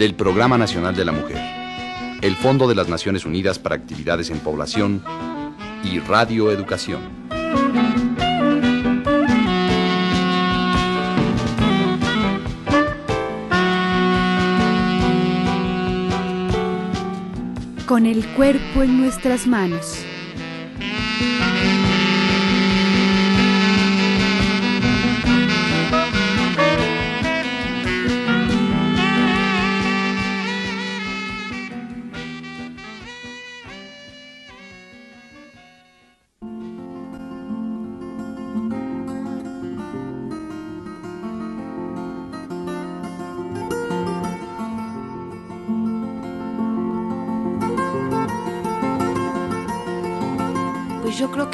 del Programa Nacional de la Mujer, el Fondo de las Naciones Unidas para Actividades en Población y Radio Educación. con el cuerpo en nuestras manos.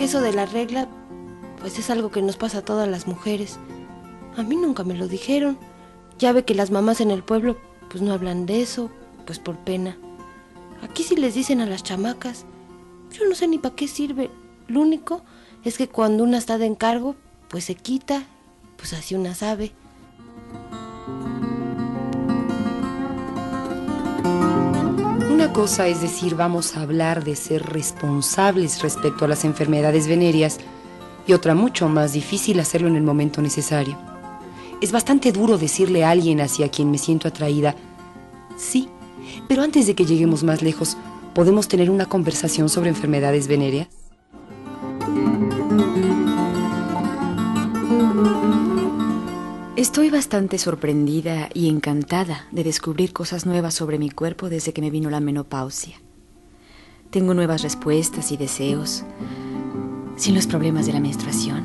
Eso de la regla, pues es algo que nos pasa a todas las mujeres. A mí nunca me lo dijeron. Ya ve que las mamás en el pueblo, pues no hablan de eso, pues por pena. Aquí sí les dicen a las chamacas. Yo no sé ni para qué sirve. Lo único es que cuando una está de encargo, pues se quita, pues así una sabe. Una cosa es decir, vamos a hablar de ser responsables respecto a las enfermedades venéreas y otra mucho más difícil hacerlo en el momento necesario. Es bastante duro decirle a alguien hacia quien me siento atraída, sí, pero antes de que lleguemos más lejos, ¿podemos tener una conversación sobre enfermedades venéreas? Estoy bastante sorprendida y encantada de descubrir cosas nuevas sobre mi cuerpo desde que me vino la menopausia. Tengo nuevas respuestas y deseos, sin los problemas de la menstruación.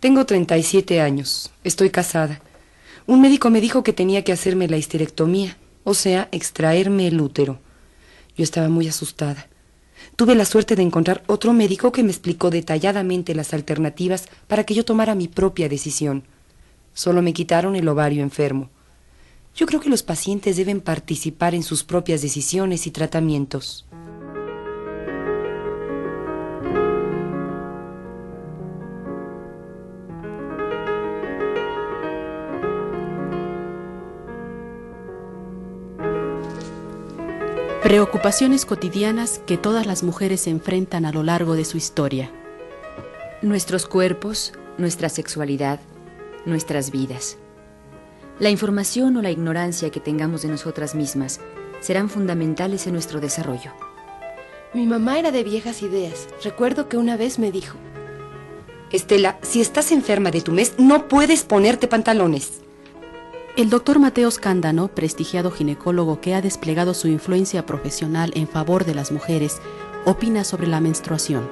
Tengo 37 años, estoy casada. Un médico me dijo que tenía que hacerme la histerectomía o sea, extraerme el útero. Yo estaba muy asustada. Tuve la suerte de encontrar otro médico que me explicó detalladamente las alternativas para que yo tomara mi propia decisión. Solo me quitaron el ovario enfermo. Yo creo que los pacientes deben participar en sus propias decisiones y tratamientos. Preocupaciones cotidianas que todas las mujeres enfrentan a lo largo de su historia. Nuestros cuerpos, nuestra sexualidad, nuestras vidas. La información o la ignorancia que tengamos de nosotras mismas serán fundamentales en nuestro desarrollo. Mi mamá era de viejas ideas. Recuerdo que una vez me dijo, Estela, si estás enferma de tu mes, no puedes ponerte pantalones. El doctor Mateos Cándano, prestigiado ginecólogo que ha desplegado su influencia profesional en favor de las mujeres, opina sobre la menstruación.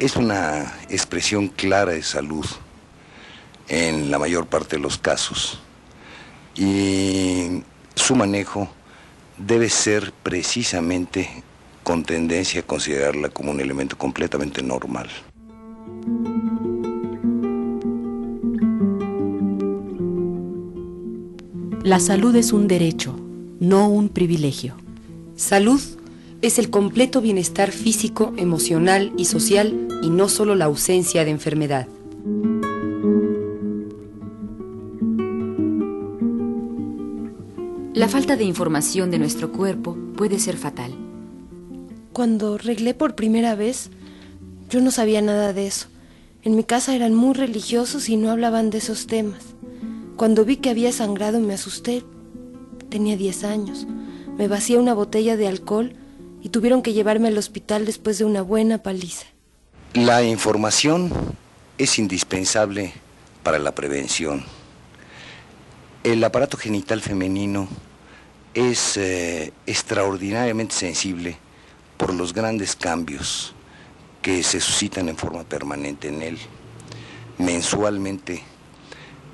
Es una expresión clara de salud en la mayor parte de los casos y su manejo debe ser precisamente con tendencia a considerarla como un elemento completamente normal. La salud es un derecho, no un privilegio. Salud es el completo bienestar físico, emocional y social y no solo la ausencia de enfermedad. La falta de información de nuestro cuerpo puede ser fatal. Cuando reglé por primera vez, yo no sabía nada de eso. En mi casa eran muy religiosos y no hablaban de esos temas. Cuando vi que había sangrado me asusté. Tenía 10 años. Me vacié una botella de alcohol y tuvieron que llevarme al hospital después de una buena paliza. La información es indispensable para la prevención. El aparato genital femenino es eh, extraordinariamente sensible por los grandes cambios que se suscitan en forma permanente en él. Mensualmente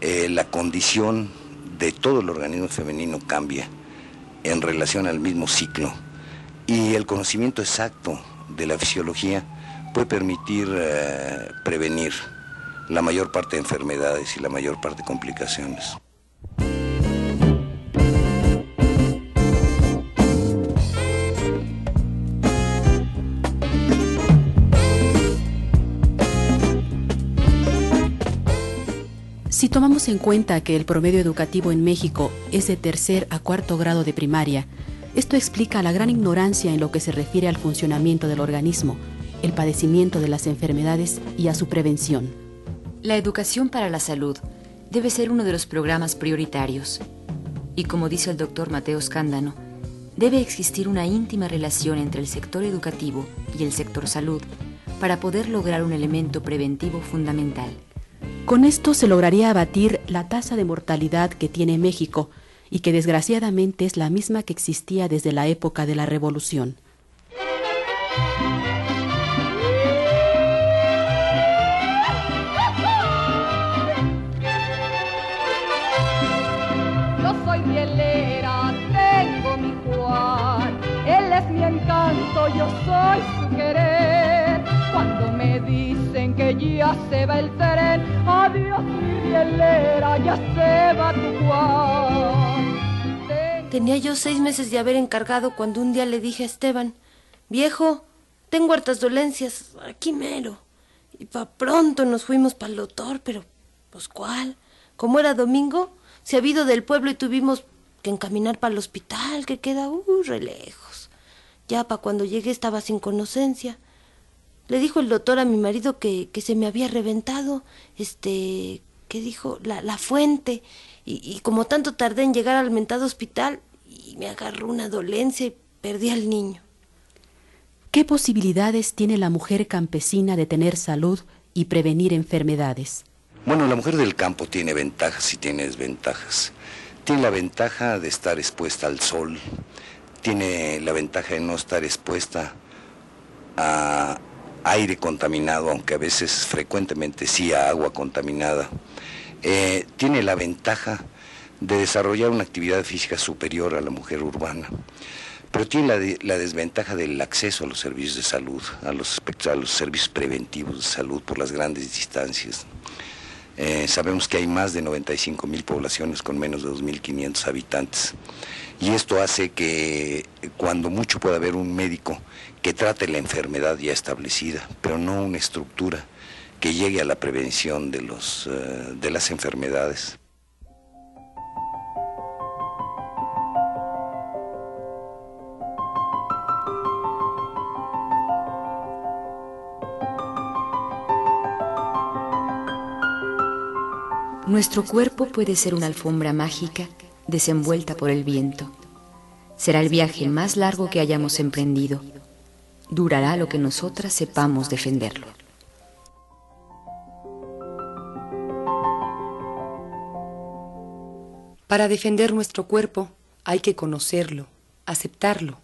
eh, la condición de todo el organismo femenino cambia en relación al mismo ciclo y el conocimiento exacto de la fisiología puede permitir eh, prevenir la mayor parte de enfermedades y la mayor parte de complicaciones. Si tomamos en cuenta que el promedio educativo en México es de tercer a cuarto grado de primaria, esto explica la gran ignorancia en lo que se refiere al funcionamiento del organismo, el padecimiento de las enfermedades y a su prevención. La educación para la salud debe ser uno de los programas prioritarios. Y como dice el doctor Mateo Scándano, debe existir una íntima relación entre el sector educativo y el sector salud para poder lograr un elemento preventivo fundamental. Con esto se lograría abatir la tasa de mortalidad que tiene México y que desgraciadamente es la misma que existía desde la época de la Revolución. Yo soy tengo mi Juan, él es mi encanto, yo soy su querer. Ya se va el tren, adiós mi rielera, ya se va tu Juan. Tenía yo seis meses de haber encargado cuando un día le dije a Esteban, viejo, tengo hartas dolencias, aquí mero. Y pa' pronto nos fuimos para el doctor, pero pues cuál. Como era domingo, se ha ido del pueblo y tuvimos que encaminar para el hospital, que queda uh, re lejos. Ya para cuando llegué estaba sin conocencia. Le dijo el doctor a mi marido que, que se me había reventado, este, ¿qué dijo? La, la fuente. Y, y como tanto tardé en llegar al mentado hospital, y me agarró una dolencia y perdí al niño. ¿Qué posibilidades tiene la mujer campesina de tener salud y prevenir enfermedades? Bueno, la mujer del campo tiene ventajas y tiene desventajas. Tiene la ventaja de estar expuesta al sol, tiene la ventaja de no estar expuesta a aire contaminado, aunque a veces frecuentemente sí a agua contaminada. Eh, tiene la ventaja de desarrollar una actividad física superior a la mujer urbana, pero tiene la, de- la desventaja del acceso a los servicios de salud, a los, a los servicios preventivos de salud por las grandes distancias. Eh, sabemos que hay más de 95 mil poblaciones con menos de 2.500 habitantes. Y esto hace que eh, cuando mucho pueda haber un médico que trate la enfermedad ya establecida, pero no una estructura que llegue a la prevención de, los, eh, de las enfermedades. Nuestro cuerpo puede ser una alfombra mágica desenvuelta por el viento. Será el viaje más largo que hayamos emprendido. Durará lo que nosotras sepamos defenderlo. Para defender nuestro cuerpo hay que conocerlo, aceptarlo.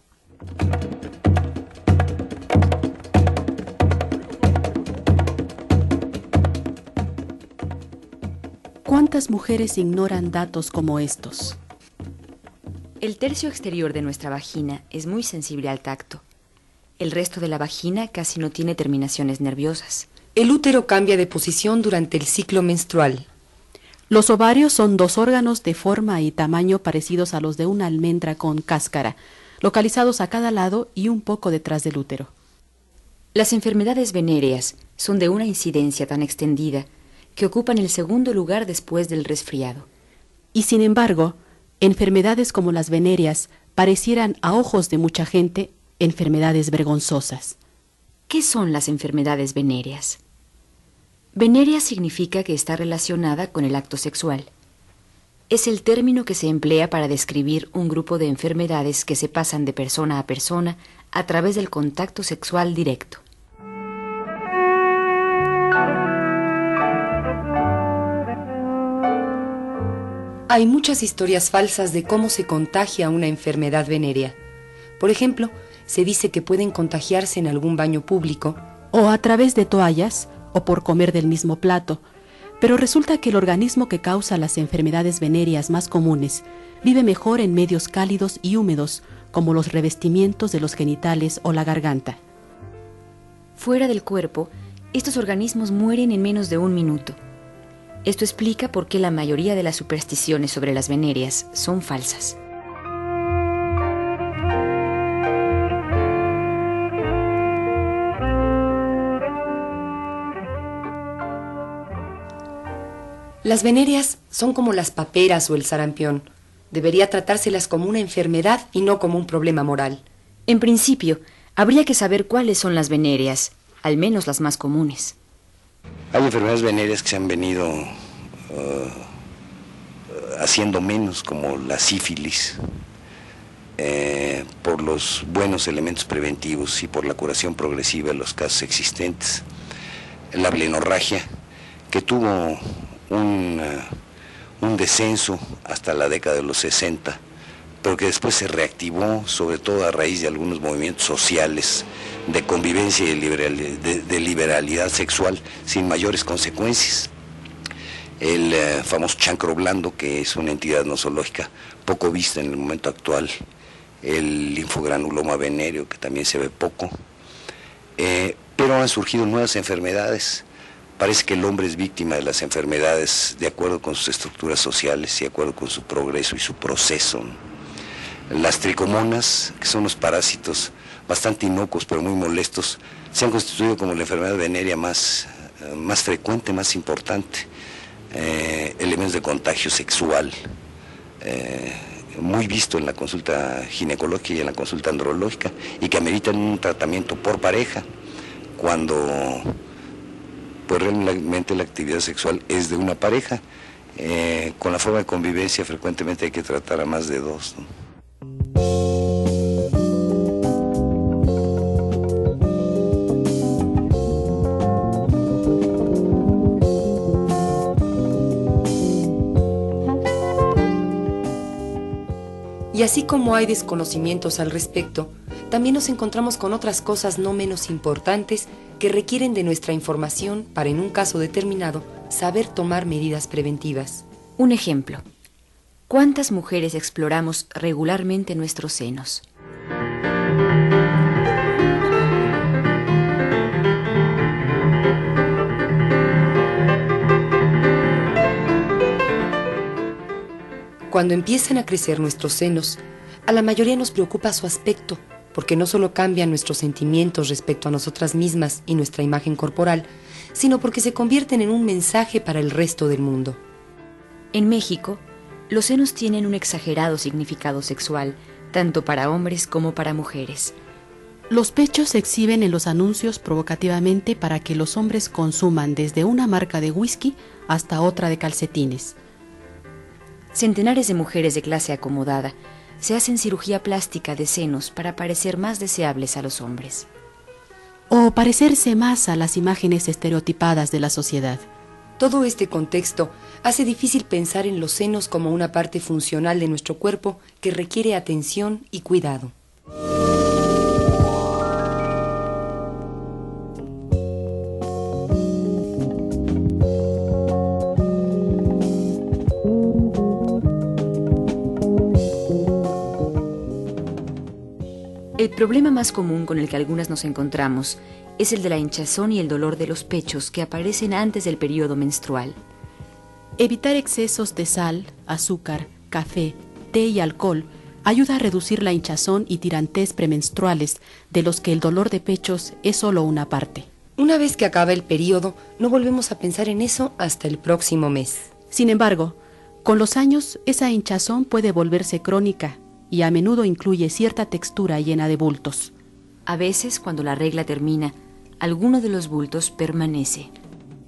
¿Cuántas mujeres ignoran datos como estos? El tercio exterior de nuestra vagina es muy sensible al tacto. El resto de la vagina casi no tiene terminaciones nerviosas. El útero cambia de posición durante el ciclo menstrual. Los ovarios son dos órganos de forma y tamaño parecidos a los de una almendra con cáscara, localizados a cada lado y un poco detrás del útero. Las enfermedades venéreas son de una incidencia tan extendida que ocupan el segundo lugar después del resfriado. Y sin embargo, enfermedades como las venéreas parecieran a ojos de mucha gente enfermedades vergonzosas. ¿Qué son las enfermedades venéreas? Venérea significa que está relacionada con el acto sexual. Es el término que se emplea para describir un grupo de enfermedades que se pasan de persona a persona a través del contacto sexual directo. Hay muchas historias falsas de cómo se contagia una enfermedad venérea. Por ejemplo, se dice que pueden contagiarse en algún baño público. O a través de toallas, o por comer del mismo plato. Pero resulta que el organismo que causa las enfermedades venéreas más comunes vive mejor en medios cálidos y húmedos, como los revestimientos de los genitales o la garganta. Fuera del cuerpo, estos organismos mueren en menos de un minuto. Esto explica por qué la mayoría de las supersticiones sobre las venéreas son falsas. Las venéreas son como las paperas o el sarampión. Debería tratárselas como una enfermedad y no como un problema moral. En principio, habría que saber cuáles son las venéreas, al menos las más comunes. Hay enfermedades venéreas que se han venido uh, haciendo menos, como la sífilis, eh, por los buenos elementos preventivos y por la curación progresiva de los casos existentes. La blenorragia, que tuvo un, un descenso hasta la década de los 60, pero que después se reactivó, sobre todo a raíz de algunos movimientos sociales de convivencia y de, liberalidad sexual sin mayores consecuencias. El eh, famoso chancro blando, que es una entidad nosológica poco vista en el momento actual, el linfogranuloma venéreo, que también se ve poco, eh, pero han surgido nuevas enfermedades Parece que el hombre es víctima de las enfermedades de acuerdo con sus estructuras sociales y de acuerdo con su progreso y su proceso. Las tricomonas, que son los parásitos bastante inocuos pero muy molestos, se han constituido como la enfermedad venérea más, eh, más frecuente, más importante. Eh, elementos de contagio sexual, eh, muy visto en la consulta ginecológica y en la consulta andrológica, y que ameritan un tratamiento por pareja, cuando pues realmente la actividad sexual es de una pareja. Eh, con la forma de convivencia frecuentemente hay que tratar a más de dos. Y así como hay desconocimientos al respecto, también nos encontramos con otras cosas no menos importantes que requieren de nuestra información para, en un caso determinado, saber tomar medidas preventivas. Un ejemplo. ¿Cuántas mujeres exploramos regularmente nuestros senos? Cuando empiezan a crecer nuestros senos, a la mayoría nos preocupa su aspecto, porque no solo cambian nuestros sentimientos respecto a nosotras mismas y nuestra imagen corporal, sino porque se convierten en un mensaje para el resto del mundo. En México, los senos tienen un exagerado significado sexual, tanto para hombres como para mujeres. Los pechos se exhiben en los anuncios provocativamente para que los hombres consuman desde una marca de whisky hasta otra de calcetines. Centenares de mujeres de clase acomodada se hacen cirugía plástica de senos para parecer más deseables a los hombres. O parecerse más a las imágenes estereotipadas de la sociedad. Todo este contexto hace difícil pensar en los senos como una parte funcional de nuestro cuerpo que requiere atención y cuidado. El problema más común con el que algunas nos encontramos es el de la hinchazón y el dolor de los pechos que aparecen antes del periodo menstrual. Evitar excesos de sal, azúcar, café, té y alcohol ayuda a reducir la hinchazón y tirantez premenstruales, de los que el dolor de pechos es solo una parte. Una vez que acaba el periodo, no volvemos a pensar en eso hasta el próximo mes. Sin embargo, con los años, esa hinchazón puede volverse crónica y a menudo incluye cierta textura llena de bultos. A veces, cuando la regla termina, alguno de los bultos permanece.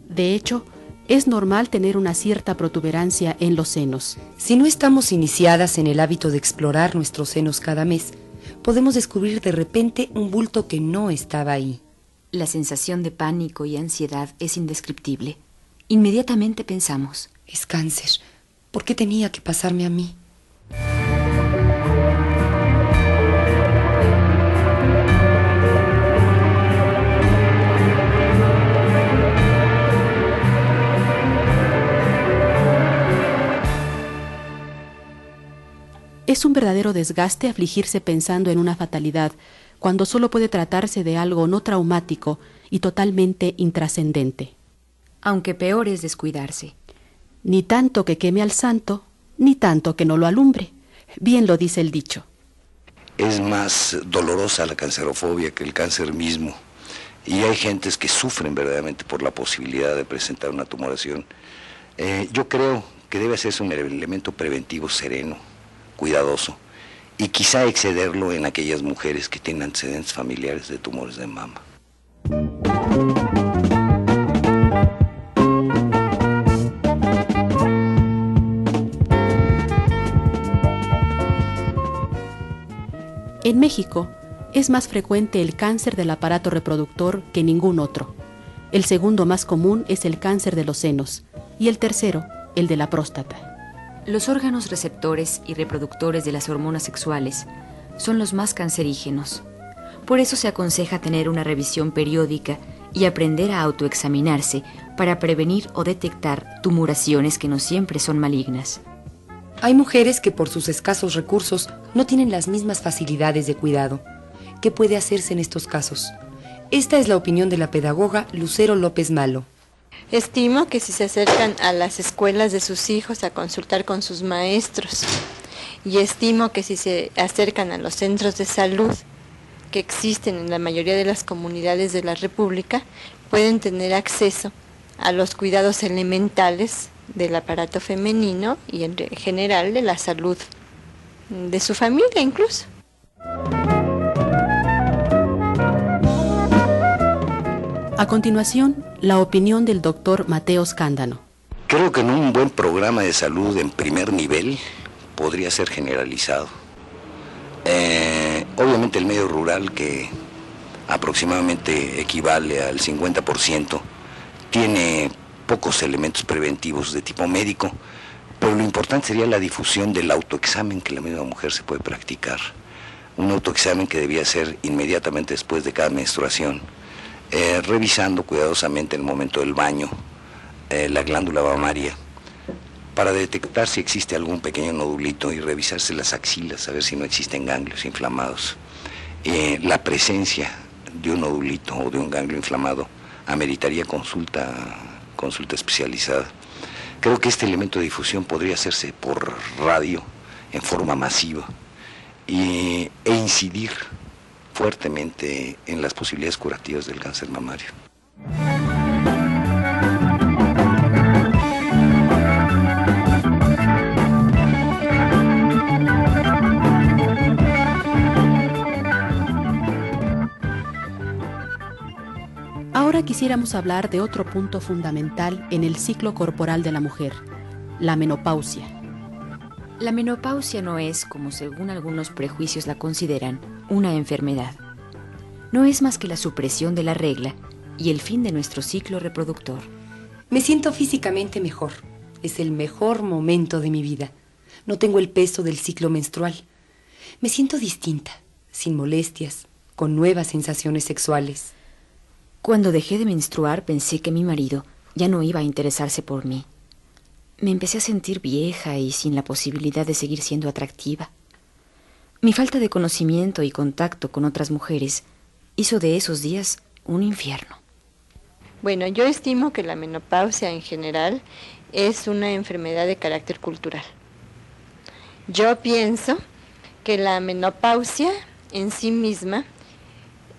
De hecho, es normal tener una cierta protuberancia en los senos. Si no estamos iniciadas en el hábito de explorar nuestros senos cada mes, podemos descubrir de repente un bulto que no estaba ahí. La sensación de pánico y ansiedad es indescriptible. Inmediatamente pensamos, es cáncer, ¿Por qué tenía que pasarme a mí? Es un verdadero desgaste afligirse pensando en una fatalidad, cuando solo puede tratarse de algo no traumático y totalmente intrascendente. Aunque peor es descuidarse. Ni tanto que queme al santo, ni tanto que no lo alumbre. Bien lo dice el dicho. Es más dolorosa la cancerofobia que el cáncer mismo. Y hay gentes que sufren verdaderamente por la posibilidad de presentar una tumoración. Eh, yo creo que debe hacerse un elemento preventivo sereno, cuidadoso, y quizá excederlo en aquellas mujeres que tienen antecedentes familiares de tumores de mama. En México es más frecuente el cáncer del aparato reproductor que ningún otro. El segundo más común es el cáncer de los senos y el tercero, el de la próstata. Los órganos receptores y reproductores de las hormonas sexuales son los más cancerígenos. Por eso se aconseja tener una revisión periódica y aprender a autoexaminarse para prevenir o detectar tumoraciones que no siempre son malignas. Hay mujeres que por sus escasos recursos no tienen las mismas facilidades de cuidado. ¿Qué puede hacerse en estos casos? Esta es la opinión de la pedagoga Lucero López Malo. Estimo que si se acercan a las escuelas de sus hijos a consultar con sus maestros y estimo que si se acercan a los centros de salud que existen en la mayoría de las comunidades de la República, pueden tener acceso a los cuidados elementales del aparato femenino y en general de la salud de su familia incluso. A continuación, la opinión del doctor Mateo Scándano. Creo que en un buen programa de salud en primer nivel podría ser generalizado. Eh, obviamente el medio rural, que aproximadamente equivale al 50%, tiene pocos elementos preventivos de tipo médico, pero lo importante sería la difusión del autoexamen que la misma mujer se puede practicar. Un autoexamen que debía ser inmediatamente después de cada menstruación eh, revisando cuidadosamente en el momento del baño eh, la glándula mamaria para detectar si existe algún pequeño nodulito y revisarse las axilas, a ver si no existen ganglios inflamados. Eh, la presencia de un nodulito o de un ganglio inflamado ameritaría consulta, consulta especializada. Creo que este elemento de difusión podría hacerse por radio en forma masiva e incidir fuertemente en las posibilidades curativas del cáncer mamario. Ahora quisiéramos hablar de otro punto fundamental en el ciclo corporal de la mujer, la menopausia. La menopausia no es, como según algunos prejuicios la consideran, una enfermedad. No es más que la supresión de la regla y el fin de nuestro ciclo reproductor. Me siento físicamente mejor. Es el mejor momento de mi vida. No tengo el peso del ciclo menstrual. Me siento distinta, sin molestias, con nuevas sensaciones sexuales. Cuando dejé de menstruar pensé que mi marido ya no iba a interesarse por mí. Me empecé a sentir vieja y sin la posibilidad de seguir siendo atractiva. Mi falta de conocimiento y contacto con otras mujeres hizo de esos días un infierno. Bueno, yo estimo que la menopausia en general es una enfermedad de carácter cultural. Yo pienso que la menopausia en sí misma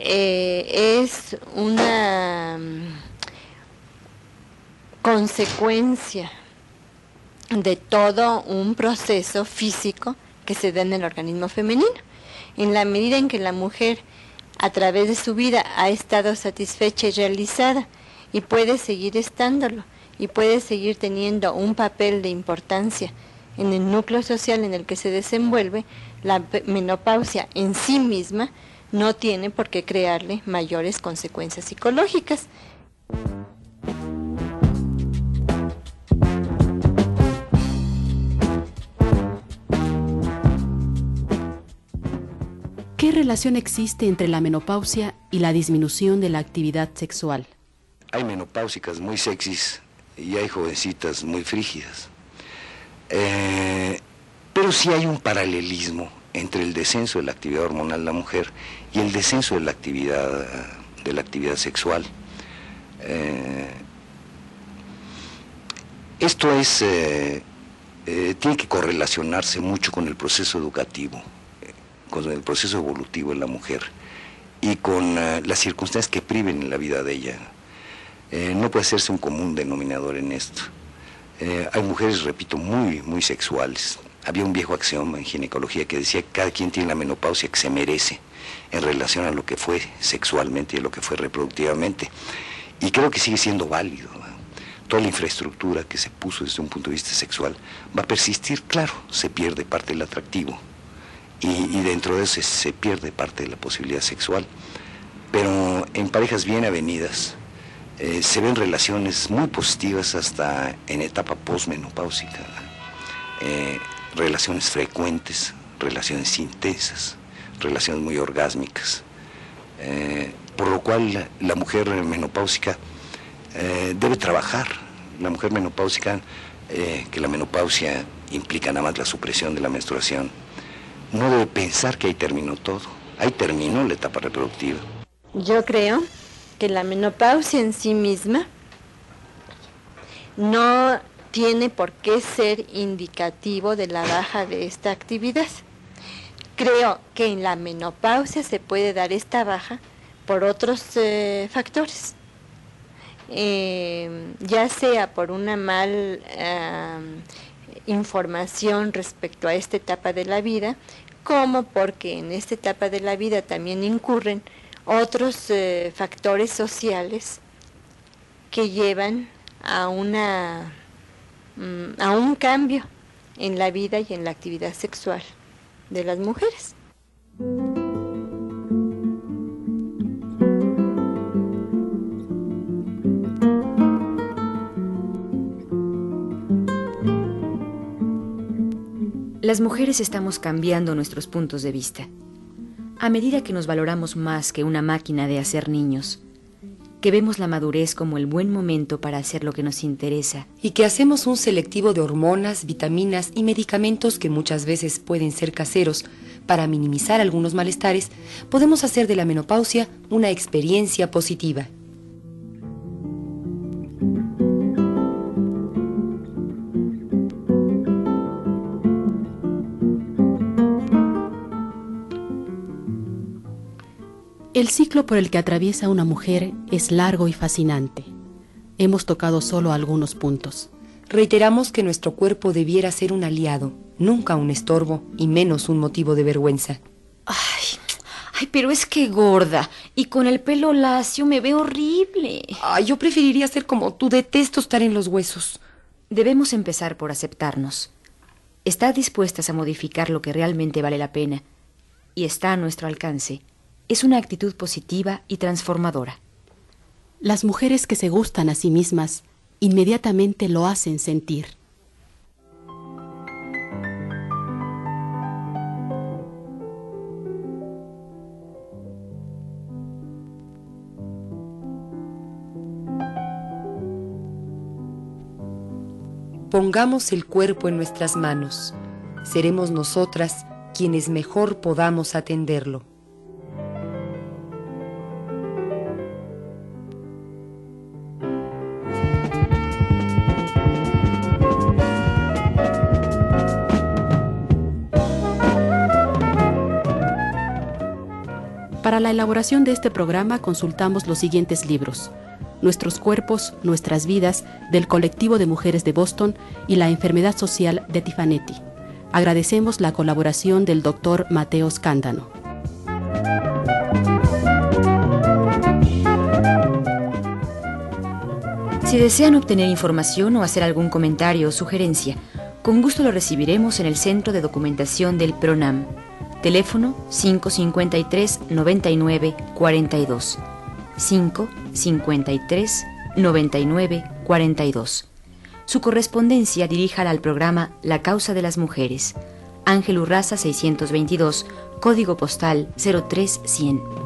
eh, es una mm, consecuencia de todo un proceso físico que se da en el organismo femenino. En la medida en que la mujer a través de su vida ha estado satisfecha y realizada y puede seguir estándolo y puede seguir teniendo un papel de importancia en el núcleo social en el que se desenvuelve, la menopausia en sí misma no tiene por qué crearle mayores consecuencias psicológicas. ¿Qué relación existe entre la menopausia y la disminución de la actividad sexual? Hay menopáusicas muy sexys y hay jovencitas muy frígidas. Eh, pero sí hay un paralelismo entre el descenso de la actividad hormonal de la mujer y el descenso de la actividad, de la actividad sexual. Eh, esto es, eh, tiene que correlacionarse mucho con el proceso educativo, con el proceso evolutivo en la mujer y con las circunstancias que priven en la vida de ella. no puede hacerse un común denominador en esto. Eh, hay mujeres, repito, muy, muy sexuales. Había un viejo axioma en ginecología que decía que cada quien tiene la menopausia que se merece en relación a lo que fue sexualmente y a lo que fue reproductivamente. Y creo que sigue siendo válido. Toda la infraestructura que se puso desde un punto de vista sexual va a persistir, claro, se pierde parte del atractivo y, dentro de eso se pierde parte de la posibilidad sexual. Pero en parejas bien avenidas, eh, se ven relaciones muy positivas hasta en etapa posmenopáusica. Eh, relaciones frecuentes, relaciones intensas, relaciones muy orgásmicas. Eh, por lo cual la, mujer menopáusica debe trabajar. La mujer menopáusica, que la menopausia implica nada más la supresión de la menstruación, no debe pensar que ahí terminó todo. Ahí terminó la etapa reproductiva. Yo creo que la menopausia en sí misma no tiene por qué ser indicativo de la baja de esta actividad. Creo que en la menopausia se puede dar esta baja por otros eh, factores, eh, ya sea por una mal información respecto a esta etapa de la vida, como porque en esta etapa de la vida también incurren otros eh, factores sociales que llevan a una mm, a un cambio en la vida y en la actividad sexual de las mujeres. Las mujeres estamos cambiando nuestros puntos de vista a medida que nos valoramos más que una máquina de hacer niños, que vemos la madurez como el buen momento para hacer lo que nos interesa. Y que hacemos un selectivo de hormonas, vitaminas y medicamentos que muchas veces pueden ser caseros para minimizar algunos malestares, podemos hacer de la menopausia una experiencia positiva. El ciclo por el que atraviesa una mujer es largo y fascinante. Hemos tocado solo algunos puntos. Reiteramos que nuestro cuerpo debiera ser un aliado, nunca un estorbo y menos un motivo de vergüenza. Ay, ay, pero es que gorda y con el pelo lacio me veo horrible. Ay, yo preferiría ser como tú, detesto estar en los huesos. Debemos empezar por aceptarnos. Está dispuestas a modificar lo que realmente vale la pena y está a nuestro alcance es una actitud positiva y transformadora. Las mujeres que se gustan a sí mismas inmediatamente lo hacen sentir. Pongamos el cuerpo en nuestras manos. Seremos nosotras quienes mejor podamos atenderlo. Para la elaboración de este programa consultamos los siguientes libros. Nuestros cuerpos, nuestras vidas, del colectivo de mujeres de Boston y la enfermedad social de Tifanetti. Agradecemos la colaboración del doctor Mateo Scándano. Si desean obtener información o hacer algún comentario o sugerencia, con gusto lo recibiremos en el Centro de Documentación del PRONAM Teléfono 553 99 42. 553 99 42. Su correspondencia diríjala al programa La Causa de las Mujeres. Ángel Urraza 622, código postal 03100.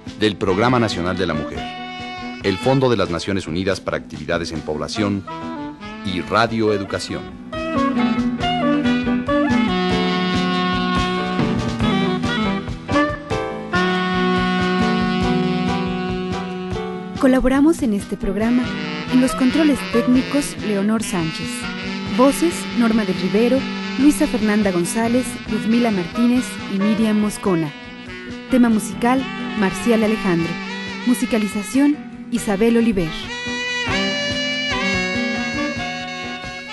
del Programa Nacional de la Mujer, el Fondo de las Naciones Unidas para Actividades en Población y Radio Educación. Colaboramos en este programa en los controles técnicos Leonor Sánchez. Voces Norma del Rivero, Luisa Fernanda González, Luzmila Martínez y Miriam Moscona. Tema musical Marcial Alejandro. Musicalización Isabel Oliver.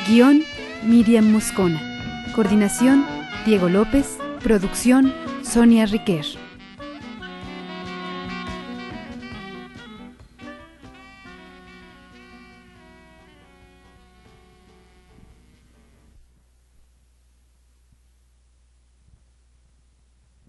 Guión Miriam Moscona. Coordinación Diego López. Producción Sonia Riquer.